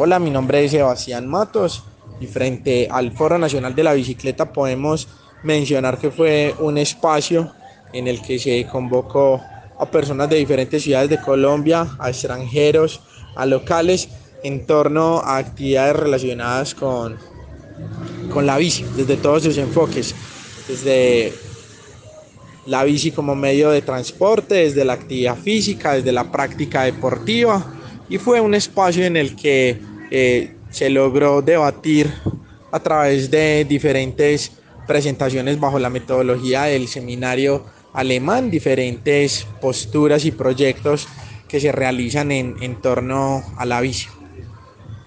Hola, mi nombre es Sebastián Matos y frente al Foro Nacional de la Bicicleta podemos mencionar que fue un espacio en el que se convocó a personas de diferentes ciudades de Colombia, a extranjeros, a locales, en torno a actividades relacionadas con, con la bici, desde todos sus enfoques, desde la bici como medio de transporte, desde la actividad física, desde la práctica deportiva, y fue un espacio en el que eh, se logró debatir a través de diferentes presentaciones bajo la metodología del seminario alemán, diferentes posturas y proyectos que se realizan en, en torno a la bici.